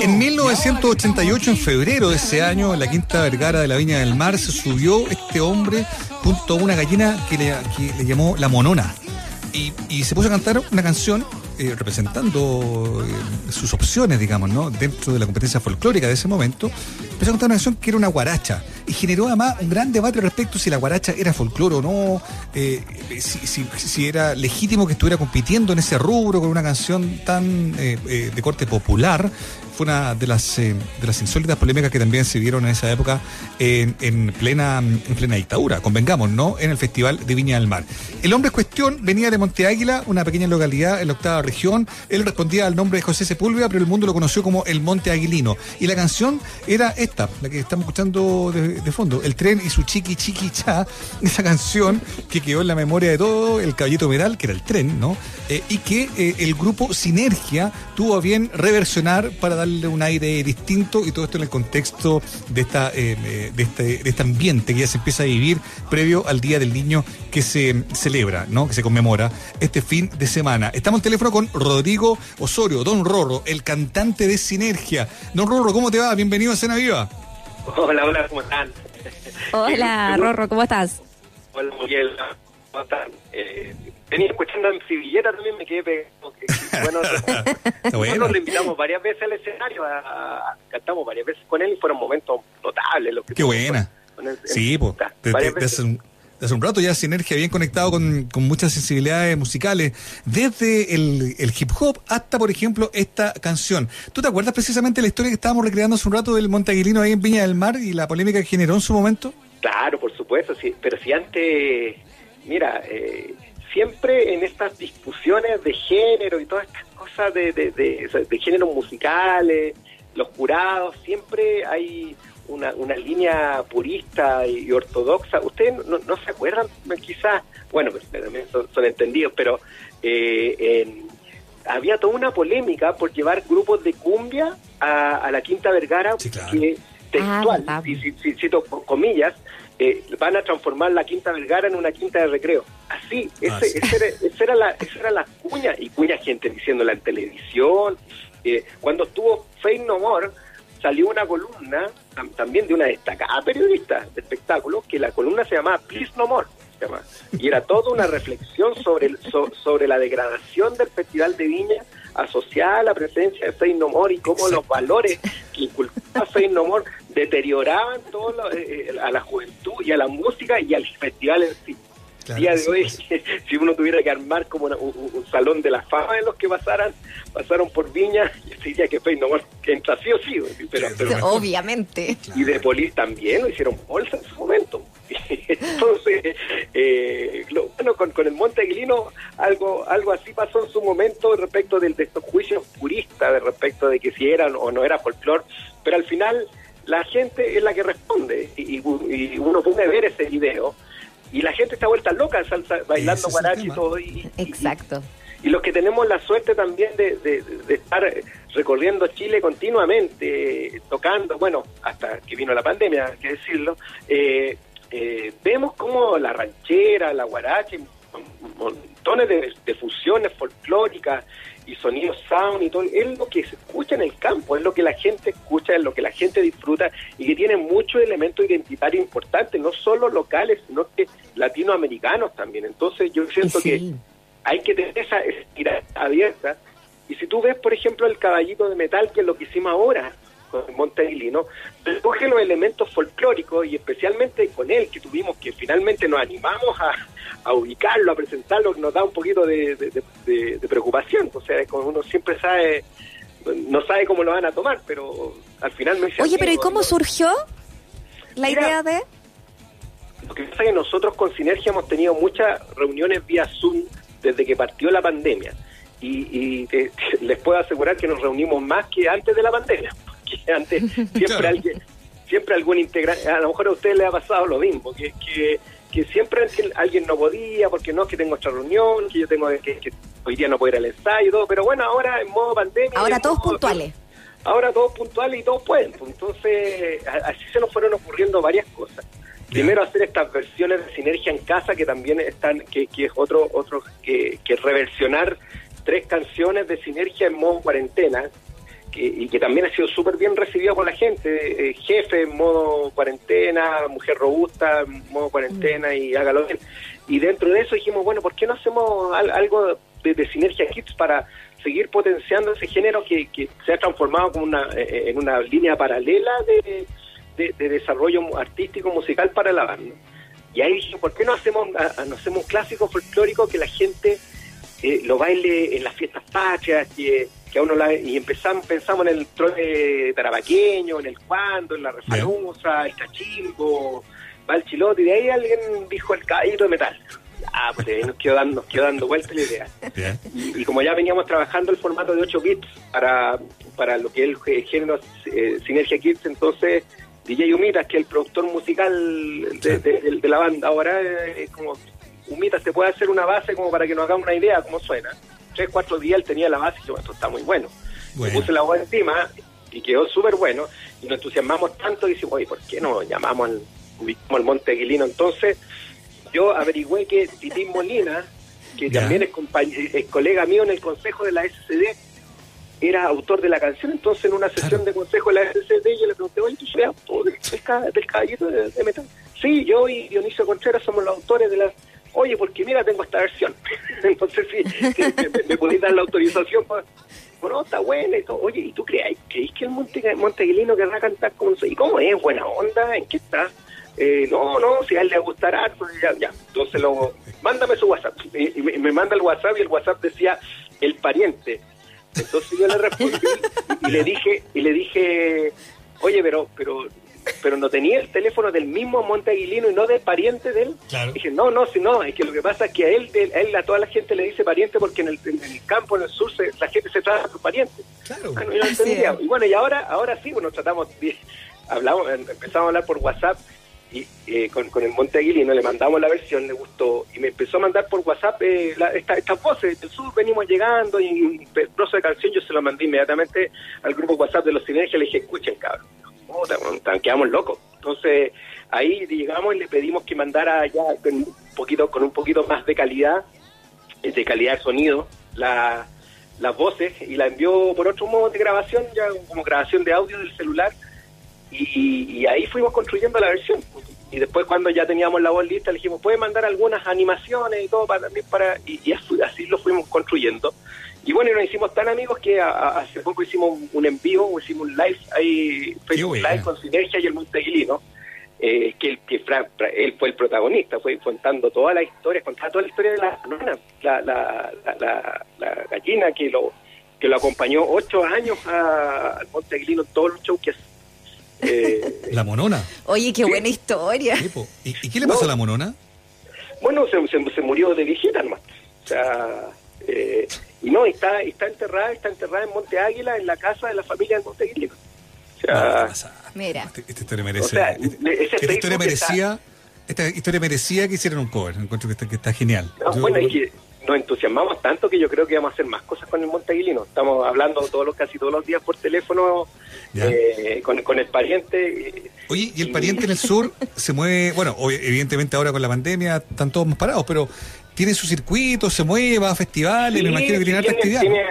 En 1988, en febrero de ese año, en la Quinta Vergara de la Viña del Mar, se subió este hombre junto a una gallina que le, llamó La Monona. Y, y se puso a cantar una canción eh, representando eh, sus opciones, digamos, ¿no? Dentro de la competencia folclórica de ese momento, empezó a cantar una canción que era una guaracha y generó además un gran debate respecto si la guaracha era folclore o no, eh, si, si- era legítimo que estuviera compitiendo en ese rubro con una canción tan eh, eh, de corte popular. Fue una de las, eh, de las insólitas polémicas que también se vieron en esa época en, en plena, en plena dictadura, convengamos, ¿no? En el Festival de Viña del Mar. El hombre en cuestión venía de Monte Águila, una pequeña localidad en la octava región. Él respondía al nombre de José Sepúlveda, pero el mundo lo conoció como el Monte Aguilino. Y la canción era esta, la que estamos escuchando de, fondo, El tren y su chiqui chiqui cha, esa canción que quedó en la memoria de todo el caballito metal, que era el tren, ¿no? Eh, y que eh, el grupo Sinergia tuvo a bien reversionar para darle un aire distinto y todo esto en el contexto de esta eh, de este, de este ambiente que ya se empieza a vivir previo al Día del Niño que se celebra, ¿no? Que se conmemora este fin de semana. Estamos en teléfono con Rodrigo Osorio, Don Rorro, el cantante de Sinergia. Don Rorro, ¿cómo te va? Bienvenido a Cena Viva. Hola, hola, ¿cómo están? Hola, Rorro, ¿cómo estás? Hola, Miguel, ¿cómo están? Eh, venía escuchando en Sevilleta también, me quedé pegado. Bueno, bueno. nosotros lo invitamos varias veces al escenario, a, a- cantamos varias veces con él y fueron momentos notables. Los que Qué buena. con él en Sí, pues. De veces. Hace un, rato ya Sinergia bien conectado con, con muchas sensibilidades musicales, desde el, el hip hop hasta, por ejemplo, esta canción. ¿Tú te acuerdas precisamente la historia que estábamos recreando hace un rato del Montaguilino ahí en Viña del Mar y la polémica que generó en su momento? Claro, por supuesto, sí. Pero si antes, mira, eh, siempre en estas discusiones de género y todas estas cosas de, de, de, de géneros musicales, los jurados, siempre hay una, una línea purista y, y ortodoxa. Ustedes no, no se acuerdan, quizás, bueno, pues, también son, son entendidos, pero eh, en- había toda una polémica por llevar grupos de cumbia a, a la Quinta Vergara, Sí, claro. que textual, Ah, y si, si- cito comillas, eh, van a transformar la Quinta Vergara en una quinta de recreo. Así, ese, Ah, sí. ese era, esa era la, esa era la cuña, y cuña gente diciéndola en televisión. Eh, cuando estuvo Faith No More, salió una columna tam- también de una destacada periodista de espectáculos, que la columna se llamaba Please No More. se llama. Y era toda una reflexión sobre, sobre la degradación del Festival de Viña asociada a la presencia de Faith No More y cómo los valores que inculcaba Faith No More deterioraban todo lo- eh, eh, a la juventud y a la música y al festival en sí. Claro, día de sí, hoy, si uno tuviera que armar como una- un, un- salón de la fama de los que pasaran, pasaron por Viña, yo diría que Faith No More entra sí o sí, pero, pero-. Obviamente. y de Polis también lo hicieron bolsa en su momento. Entonces, eh, lo- bueno, con, con el Monte Aguilino algo algo así pasó en su momento respecto del- de, estos juicios puristas, de respecto de que si eran o no era folclore, pero al final la gente es la que responde y, y- y uno puede ver ese video y la gente está vuelta loca salsa, bailando guarachi y todo. Y, Exacto. y los que tenemos la suerte también de, de- de estar recorriendo Chile continuamente, tocando, bueno, hasta que vino la pandemia, hay que decirlo, eh, eh, vemos como la ranchera, la guaracha, y montones de, de fusiones folclóricas y sonidos sound y todo, es lo que se escucha en el campo, es lo que la gente escucha, es lo que la gente disfruta y que tiene muchos elementos identitarios importantes, no solo locales, sino que latinoamericanos también. Entonces yo siento que hay que tener esa estirada abierta. Y si tú ves, por ejemplo, el caballito de metal, que es lo que hicimos ahora con Monteaguilino, recoge los elementos folclóricos y especialmente con él, que tuvimos que finalmente nos animamos a, a ubicarlo, a presentarlo, nos da un poquito de, de- de- de- de preocupación. O sea, como uno siempre sabe, no sabe cómo lo van a tomar, pero al final dice Oye, pero ¿y cómo ¿no? surgió la Mira, idea de...? Lo que pasa es que nosotros con Sinergia hemos tenido muchas reuniones vía Zoom desde que partió la pandemia. Y, y te- les puedo asegurar que nos reunimos más que antes de la pandemia. Porque antes siempre Claro. alguien, siempre algún integrante, a lo mejor a ustedes les ha pasado lo mismo, que, que, que siempre alguien- alguien no podía, porque no, que tengo otra reunión, que yo tengo que, que hoy día no puedo ir al ensayo y todo, pero bueno, ahora en modo pandemia. Ahora todos modo- puntuales. ahora todos puntuales y todos pueden. pues. Entonces, así se nos fueron ocurriendo varias cosas. Primero hacer estas versiones de sinergia en casa que también están, que, que es otro, otro que, que reversionar tres canciones de sinergia en modo cuarentena, y que también ha sido súper bien recibido por la gente. eh, jefe en modo cuarentena, mujer robusta en modo cuarentena y hágalo bien. Y dentro de eso dijimos, bueno, ¿por qué no hacemos al- algo de, Sinergia Kids para seguir potenciando ese género que, se ha transformado como una, eh, en una línea paralela de, de- de desarrollo artístico musical para la banda? Y ahí dije, ¿por qué no hacemos, no hacemos un clásico folclórico que la gente eh, lo baile en las fiestas patrias, que, que a uno la, y empezamos, pensamos en el trole tarabaqueño, en el cuando, en la refanusa, el cachimbo, va el chilote, y de ahí alguien dijo el caballito de metal. Ah, pues ahí nos quedó dando, nos quedó dando vuelta la idea. Y, como ya veníamos trabajando el formato de 8 bits para, para lo que es el gé- género eh, Sinergia Kids, entonces DJ Humitas, que es el productor musical de, de- de- de la banda, ahora eh, es como Humitas te puede hacer una base como para que nos hagamos una idea cómo suena. Tres, cuatro días él tenía la base y yo, esto está muy bueno. Bueno. Le puse la voz encima y quedó súper bueno y nos entusiasmamos tanto y dijimos, oye, ¿por qué no llamamos al, ubicamos al Monte Aguilino? Entonces yo averigüé que Titín Molina, que también es, es colega mío en el consejo de la SCD, era autor de la canción, entonces en una sesión Claro. de consejo de la SCD yo le pregunté, oye, ¿tú soy autor del, del ca- del caballito de, de metal? Sí, yo y Dionisio Contreras somos los autores de la... Oye, porque mira, tengo esta versión. entonces sí, que me, me, podéis dar la autorización para... Bueno, está buena y todo. Oye, ¿y tú crees, creéis que el Monte, Monteaguilino querrá cantar como ¿Y cómo es? ¿Buena onda? ¿En qué está? Eh, no, no, si a él le gustará, pues ya, ya. Entonces lo, mándame su WhatsApp. Y, y me, me manda el WhatsApp y el WhatsApp decía el pariente. Entonces yo le respondí y, y le dije, y le dije, oye, pero, pero, pero no tenía el teléfono del mismo Monte Aguilino y no del pariente de él. Claro. Dije, no, no, si no, es que lo que pasa es que a él, de- a él a toda la gente le dice pariente porque en el, en el campo, en el sur, se- la gente se trata por pariente. Claro. Ah, no, yo no. Y bueno, y ahora, ahora sí, bueno, tratamos, hablamos, em- empezamos a hablar por WhatsApp y eh, con, con el Monte Aguilino, le mandamos la versión, le gustó, y me empezó a mandar por WhatsApp eh, la- esta- estas voces del sur, venimos llegando, y un trozo de canción yo se lo mandé inmediatamente al grupo WhatsApp de los Sinergia, le dije, escuchen, cabrón, puta, quedamos locos. Entonces, ahí llegamos y le pedimos que mandara ya con un poquito, con un poquito más de calidad, eh, de calidad de sonido, la, las voces, y la envió por otro modo de grabación, ya como grabación de audio del celular, y, y ahí fuimos construyendo la versión. Y después cuando ya teníamos la voz lista, le dijimos, puede mandar algunas animaciones y todo para también para y, así lo fuimos construyendo. Y bueno, y nos hicimos tan amigos que a- a- hace poco hicimos un, un en vivo, hicimos un live ahí, Facebook. Live con Sinergia y el Monteguilino. Eh, que, que Fra- Fra- él fue el protagonista, fue contando toda la historia, contaba toda la historia de la nona, la, la, la, la- la gallina que lo que lo acompañó ocho años a- al Monteguilino en todos los shows que. Eh, La monona. Oye, qué Sí. buena historia. ¿Y, y qué le pasó No. a la monona? Bueno, se, se, se murió de viejita nomás. O sea, eh, y no, está, está enterrada, está enterrada en Monte Águila, en la casa de la familia de Monte Aguilino. O No, ¿qué sea, pasa? Mira. Este- Esta historia merece. O sea, este- esta historia merecía. Esta historia merecía que hicieran un cover. Encuentro que está, que está genial. no, Yo- bueno, es que nos entusiasmamos tanto que yo creo que vamos a hacer más cosas con el Monte Aguilino. Estamos hablando todos los, casi todos los días por teléfono eh, con, con el pariente. eh, Oye, y el pariente en el sur se mueve, bueno, evidentemente ahora con la pandemia están todos más parados, pero tiene su circuito, se mueve, va a festivales, me Sí, imagino que tiene harta actividad. tiene-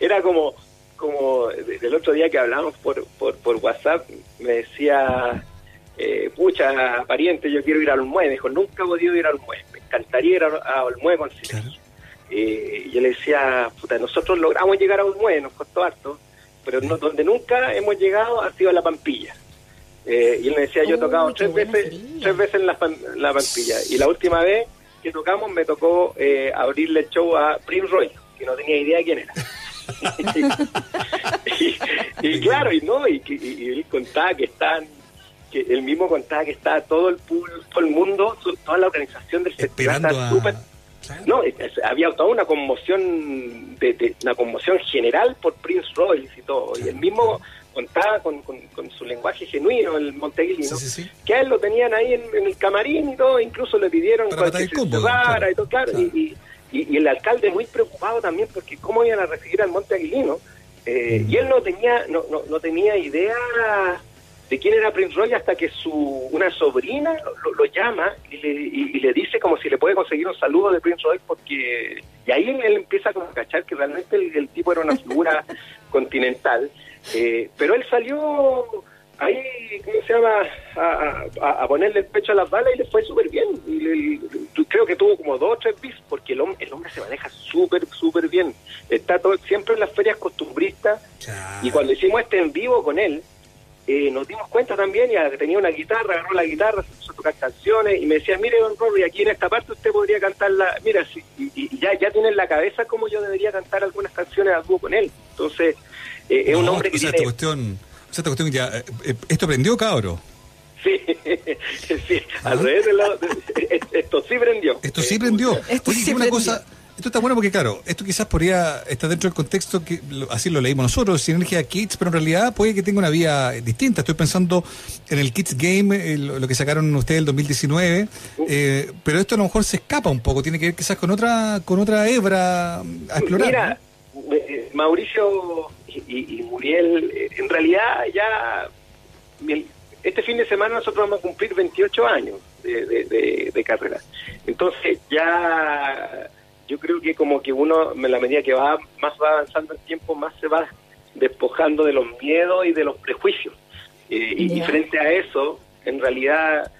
era como, como del otro día que hablamos por, por, por WhatsApp, me decía, eh, pucha, pariente, yo quiero ir a Olmué. Me dijo, nunca he podido ir a Olmué. Me encantaría ir a, Olmué con. Claro. Eh, y yo le decía, puta, nosotros logramos llegar a Olmué, nos costó harto, pero no, donde nunca hemos llegado ha sido a La Pampilla. Eh, y él me decía, yo he tocado qué tres veces, sería. tres veces en la, la Pampilla. Y la última vez que tocamos me tocó eh, abrirle el show a Prince Roy, que no tenía idea de quién era. y, y claro, y no, y, y- y él contaba que están, que él mismo contaba que estaba todo el todo el mundo, toda la organización del festival Esperando a. Claro. no, es- es- había toda una conmoción, de, de- una conmoción general por Prince Royce y todo. Y él mismo contaba con, con- con su lenguaje genuino, el Monteguilino, Sí, sí, sí. que a él lo tenían ahí en, en el camarín y todo, incluso le pidieron Para que se claro. y todo, claro. Claro. Y, y- y- y el alcalde muy preocupado también porque cómo iban a recibir al Monteaguilino. Eh, Mm. Y él no tenía, no, no, no tenía idea de quién era Prince Roy hasta que su una sobrina lo, lo- llama y le, y- y le dice como si le puede conseguir un saludo de Prince Roy porque Y ahí él, empieza como a cachar que realmente el, tipo era una figura continental, eh, pero él salió ahí, ¿cómo se llama?, a, ponerle el pecho a las balas y le fue súper bien. Y creo que tuvo como dos o tres bis, porque el hombre, el hombre se maneja súper, súper bien. Está todo, siempre en las ferias costumbristas, y cuando hicimos este en vivo con él, eh, nos dimos cuenta también, ya que tenía una guitarra, agarró la guitarra, se puso a tocar canciones y me decía, mire, don y aquí en esta parte usted podría cantarla, mira, si, y, ya, ya tiene en la cabeza cómo yo debería cantar algunas canciones a dúo con él. Entonces, eh, es un hombre que tiene... Esta cuestión, esta cuestión ya, eh, ¿esto prendió, cabro? Sí, sí, al revés de lo, esto sí prendió. Esto sí prendió. Esto sí una cosa esto está bueno porque, claro, esto quizás podría estar dentro del contexto que así lo leímos nosotros, Sinergia Kids, pero en realidad puede que tenga una vía distinta. Estoy pensando en el Kids Game, lo que sacaron ustedes el 2019, eh, pero esto a lo mejor se escapa un poco, tiene que ver quizás con otra con otra hebra a explorar. Mira, eh, Mauricio y, Muriel, eh, en realidad ya este fin de semana nosotros vamos a cumplir 28 años de, de carrera. Entonces ya yo creo que como que uno, en la medida que va más va avanzando el tiempo, más se va despojando de los miedos y de los prejuicios. Eh, y, frente a eso, en realidad,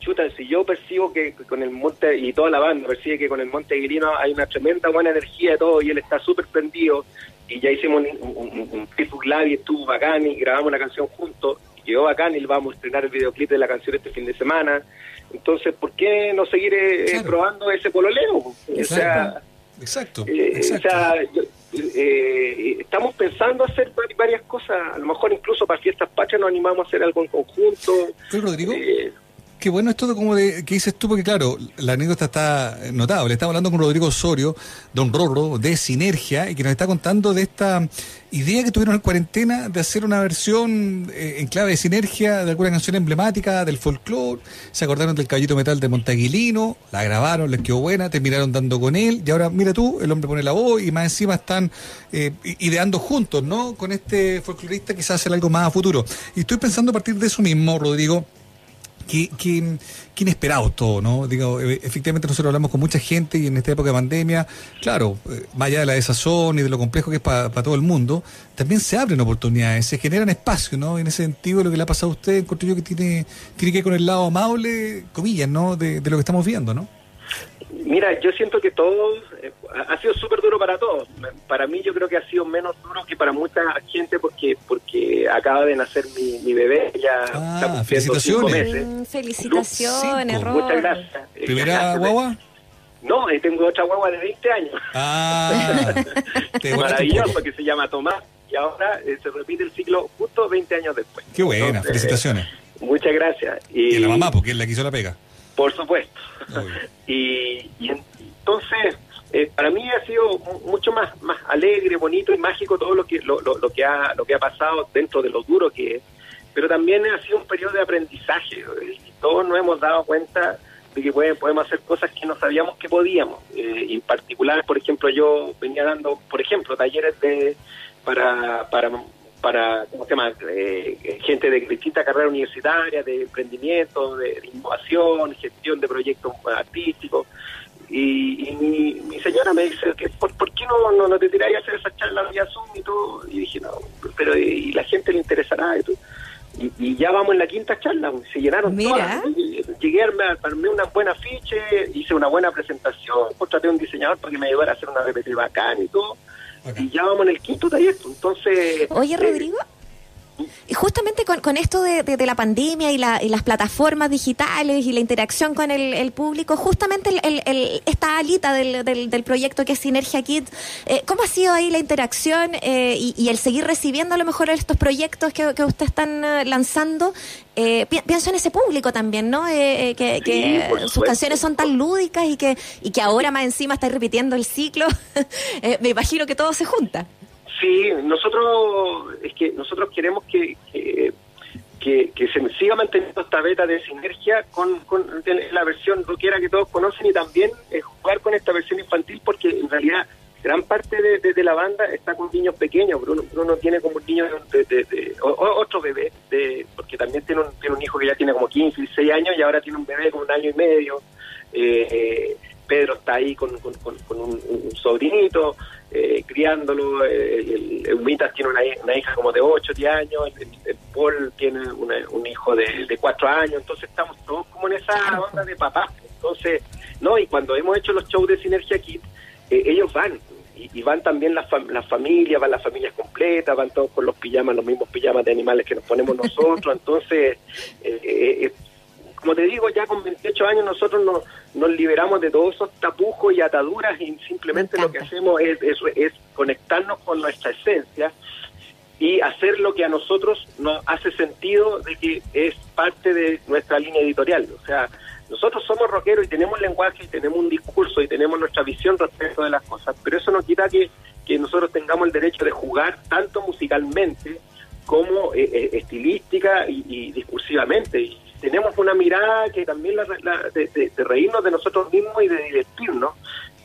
chuta, si yo percibo que con el monte, y toda la banda percibe que con el Monte Aguilino hay una tremenda buena energía de todo, y él está súper prendido, y ya hicimos un, un, un, Facebook Live y estuvo bacán, y grabamos una canción juntos, y quedó bacán, y vamos a estrenar el videoclip de la canción este fin de semana, entonces, ¿por qué no seguir eh, probando ese pololeo? Exacto. exacto, eh, O sea, eh, estamos pensando hacer varias cosas, a lo mejor incluso para fiestas patrias nos animamos a hacer algo en conjunto. ¿Sí, Rodrigo? Qué bueno es todo como de, que dices tú, porque claro, la anécdota está notable. Estaba hablando con Rodrigo Osorio, don Rorro, de Sinergia, y que nos está contando de esta idea que tuvieron en cuarentena de hacer una versión eh, en clave de sinergia de alguna canción emblemática del folclore. Se acordaron del caballito metal de Montaguilino, la grabaron, les quedó buena, terminaron dando con él, y ahora mira tú, el hombre pone la voz y más encima están eh, ideando juntos, ¿no? Con este folclorista quizás hacer algo más a futuro. Y estoy pensando a partir de eso mismo, Rodrigo Qué, qué, inesperado todo, ¿no? Digo, e, efectivamente nosotros hablamos con mucha gente y en esta época de pandemia, claro, eh, más allá de la desazón y de lo complejo que es para todo el mundo, también se abren oportunidades, se generan espacios, ¿no? En ese sentido, lo que le ha pasado a usted, encuentro yo que tiene, tiene que ver con el lado amable, comillas, ¿no? De lo que estamos viendo, ¿no? Mira, yo siento que todo eh, ha sido súper duro para todos. Para mí yo creo que ha sido menos duro que para mucha gente porque porque acaba de nacer mi, bebé, ya ah, felicitaciones. Meses. Mm, felicitaciones, Muchas gracias. ¿Primera guagua? No, eh, tengo otra guagua de 20 años. Ah, maravilloso que se llama Tomás y ahora eh, se repite el ciclo justo 20 años después. Qué buena, felicitaciones. muchas gracias. Y, la mamá, porque él la quiso la pega. Por supuesto. y, entonces, eh, para mí ha sido mucho más más alegre, bonito y mágico todo lo que lo, lo, que ha lo que ha pasado dentro de lo duro que es. Pero también ha sido un periodo de aprendizaje y todos nos hemos dado cuenta de que podemos hacer cosas que no sabíamos que podíamos. Eh, en particular, por ejemplo, yo venía dando, por ejemplo, talleres de para para para ¿cómo se llama? Eh, gente de distintas carreras universitarias, de emprendimiento, de, innovación, gestión de proyectos artísticos. Y, mi, señora me dice, que ¿por, qué no, no, no te tiráis a hacer esa charla vía Zoom y todo? Y dije, no, pero y, la gente le interesará. Y, y, ya vamos en la quinta charla, se llenaron todas. Llegué a armé una buena afiche, hice una buena presentación, contraté a un diseñador para que me ayudara a hacer una repetitiva bacán y todo y ya vamos en el quinto taller. Pues, entonces. Oye, eh, Rodrigo. Justamente con, con esto de, de, la pandemia y, la, y, las plataformas digitales y la interacción con el, público, justamente el, el, esta alita del, del, proyecto que es Sinergia Kit, eh, ¿cómo ha sido ahí la interacción eh, y, el seguir recibiendo a lo mejor estos proyectos que, que ustedes están lanzando? pienso en ese público también, ¿no? que, que sus canciones son tan lúdicas y que, y que ahora más encima está repitiendo el ciclo. me imagino que todo se junta. Sí, nosotros es que nosotros queremos que, que, se siga manteniendo esta beta de sinergia con, con la versión rockera que todos conocen y también eh, jugar con esta versión infantil porque en realidad gran parte de, la banda está con niños pequeños. Bruno, Bruno tiene como un niño de, otro bebé, de, porque también tiene un, tiene un hijo que ya tiene como 15, 16 años y ahora tiene un bebé con un año y medio. Eh, Pedro está ahí con, un, sobrinito, eh, criándolo, el, el, tiene una, hija como de 8, 10 años, el, Paul tiene un hijo de, de 4 años, entonces estamos todos como en esa onda de papás. Entonces, no, y cuando hemos hecho los shows de Sinergia Kit, eh, ellos van, y, van también las, las familias, van las familias completas, van todos con los pijamas, los mismos pijamas de animales que nos ponemos nosotros, entonces, eh, eh, como te digo, ya con 28 años nosotros nos, nos liberamos de todos esos tapujos y ataduras y simplemente lo que hacemos es, es, conectarnos con nuestra esencia y hacer lo que a nosotros nos hace sentido de que es parte de nuestra línea editorial. O sea, nosotros somos rockeros y tenemos lenguaje y tenemos un discurso y tenemos nuestra visión respecto de las cosas, pero eso no quita que, que nosotros tengamos el derecho de jugar tanto musicalmente como eh, eh, estilística y, discursivamente. Y tenemos una mirada que también la, de, reírnos de nosotros mismos y de divertirnos,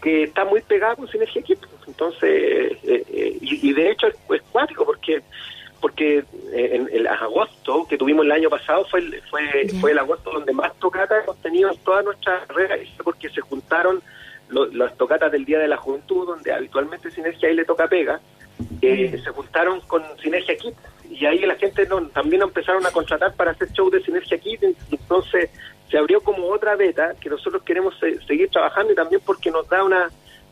que está muy pegada con Sinergia Equipo. Entonces, eh, y, de hecho es, es cuático porque porque eh, en el agosto que tuvimos el año pasado fue el, fue, fue el agosto donde más tocatas hemos tenido en toda nuestra carrera porque se juntaron las tocatas del Día de la Juventud, donde habitualmente Sinergia ahí le toca pega, eh, se juntaron con Sinergia Kit y ahí la gente no, también empezaron a contratar para hacer shows de Sinergia Kit, entonces se abrió como otra beta que nosotros queremos seguir trabajando y también porque nos da una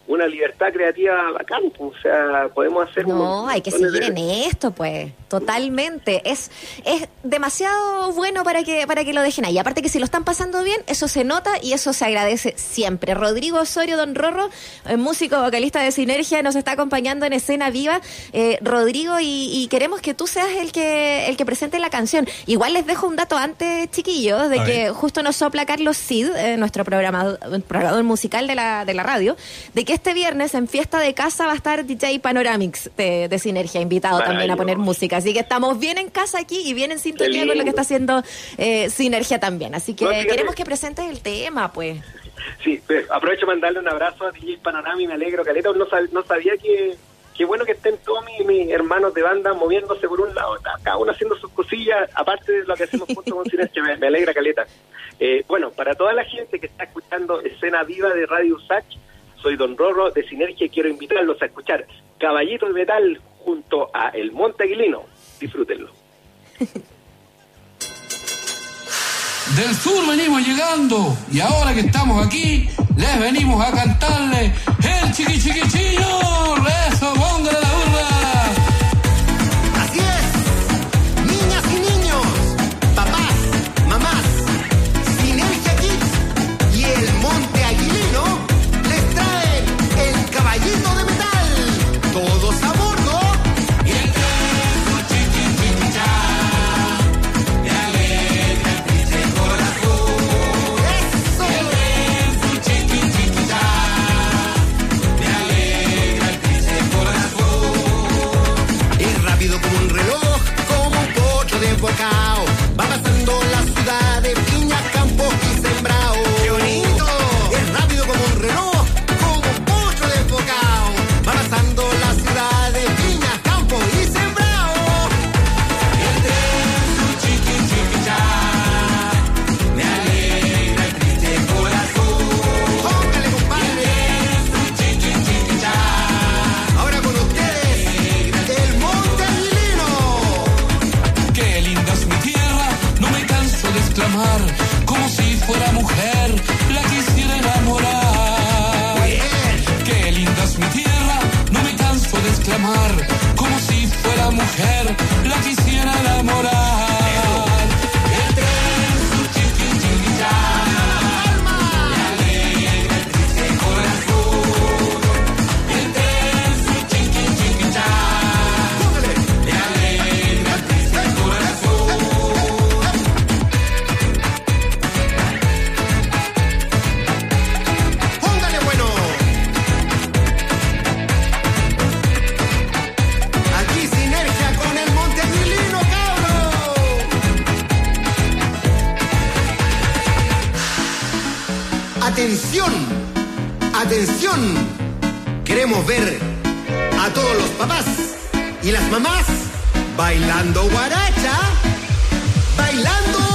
una libertad creativa bacán, o sea, podemos hacer... No, hay que seguir en esto, pues, totalmente. Es es demasiado bueno para que para que lo dejen ahí. Aparte que si lo están pasando bien, eso se nota y eso se agradece siempre. Rodrigo Osorio, Don Rorro, eh, músico vocalista de Sinergia, nos está acompañando en escena viva. Eh, Rodrigo, y, queremos que tú seas el que el que presente la canción. Igual les dejo un dato antes, chiquillos, de que justo nos sopla Carlos Cid, eh, nuestro programador, programador musical de la, de la radio, de que este viernes en Fiesta de Casa va a estar DJ Panoramix de, Sinergia, invitado también a poner música. Así que estamos bien en casa aquí y bien en sintonía con lo que está haciendo eh, Sinergia también. Así que queremos que presentes el tema, pues. Sí, aprovecho para mandarle un abrazo a DJ Panorami, me alegro, Caleta, no, no sabía que qué bueno que estén todos mis, hermanos de banda moviéndose por un lado, cada uno haciendo sus cosillas, aparte de lo que hacemos junto con Sinergia, me, alegra Caleta. Eh, bueno, para toda la gente que está escuchando Escena Viva de Radio Sach, soy Don Rorro de Sinergia y quiero invitarlos a escuchar Caballito de Metal junto a El Monte Aguilino. Disfrútenlo. Del sur venimos llegando y ahora que estamos aquí, les venimos a cantarle el chiqui chiquichillo. ver a todos los papás y las mamás bailando guaracha, bailando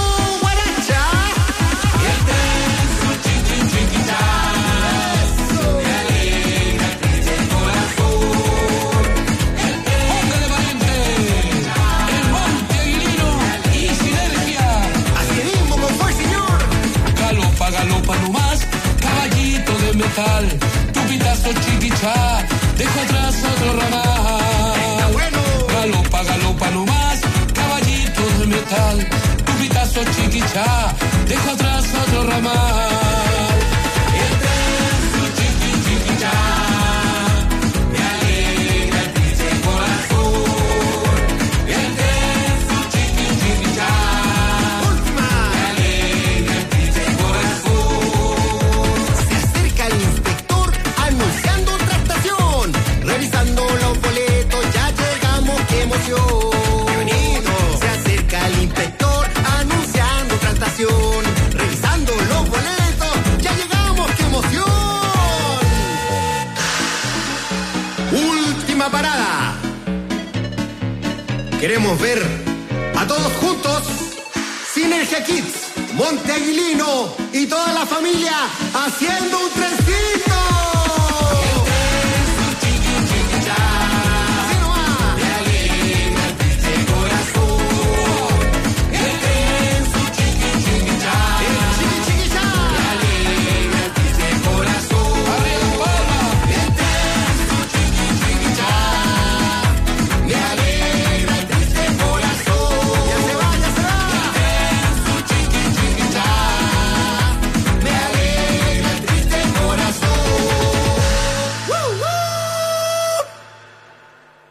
deja atrás otro ramal. Bueno. Galopa, galopa nomás, caballito de metal, tu pitazo chiquichá, deja atrás otro ramal. Monteaguilino y toda la familia haciendo un trencito.